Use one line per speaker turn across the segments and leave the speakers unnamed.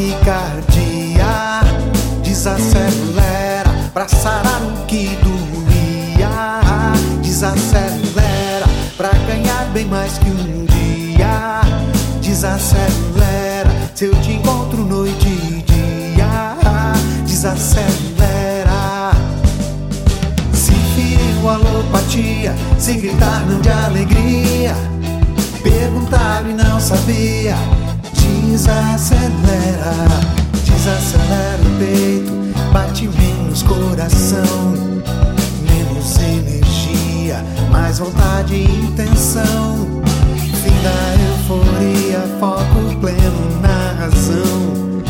taquicardia desacelera pra sarar o que doía. Desacelera pra ganhar bem mais que um dia. Desacelera se eu te encontro noite e dia. Desacelera se feriu alopatia, se gritar não de alegria. Perguntaram e não sabia. Desacelera desacelera o peito, bate menos coração, menos energia, mais vontade e intenção. Fim da euforia, foco pleno na razão.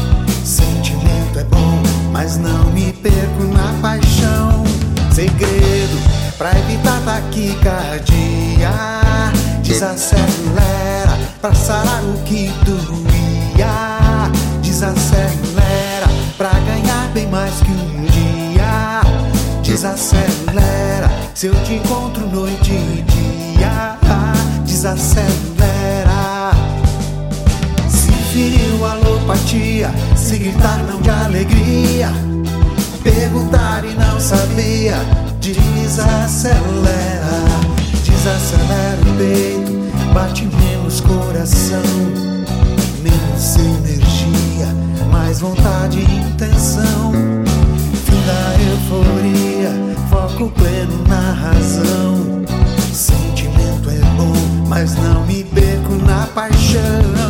Sentimento é bom, mas não me perco na paixão. Segredo pra evitar taquicardia. Desacelera pra sarar o que doía. Desacelera pra ganhar bem mais que um dia. Desacelera se eu te encontro noite e dia. Desacelera. Se feriu alopatia, se gritar não de alegria. Perguntar e não sabia, desacelera, desacelera o peito, bate menos coração, vontade e intenção. Fim da euforia, foco pleno na razão. Sentimento é bom, mas não me perco na paixão.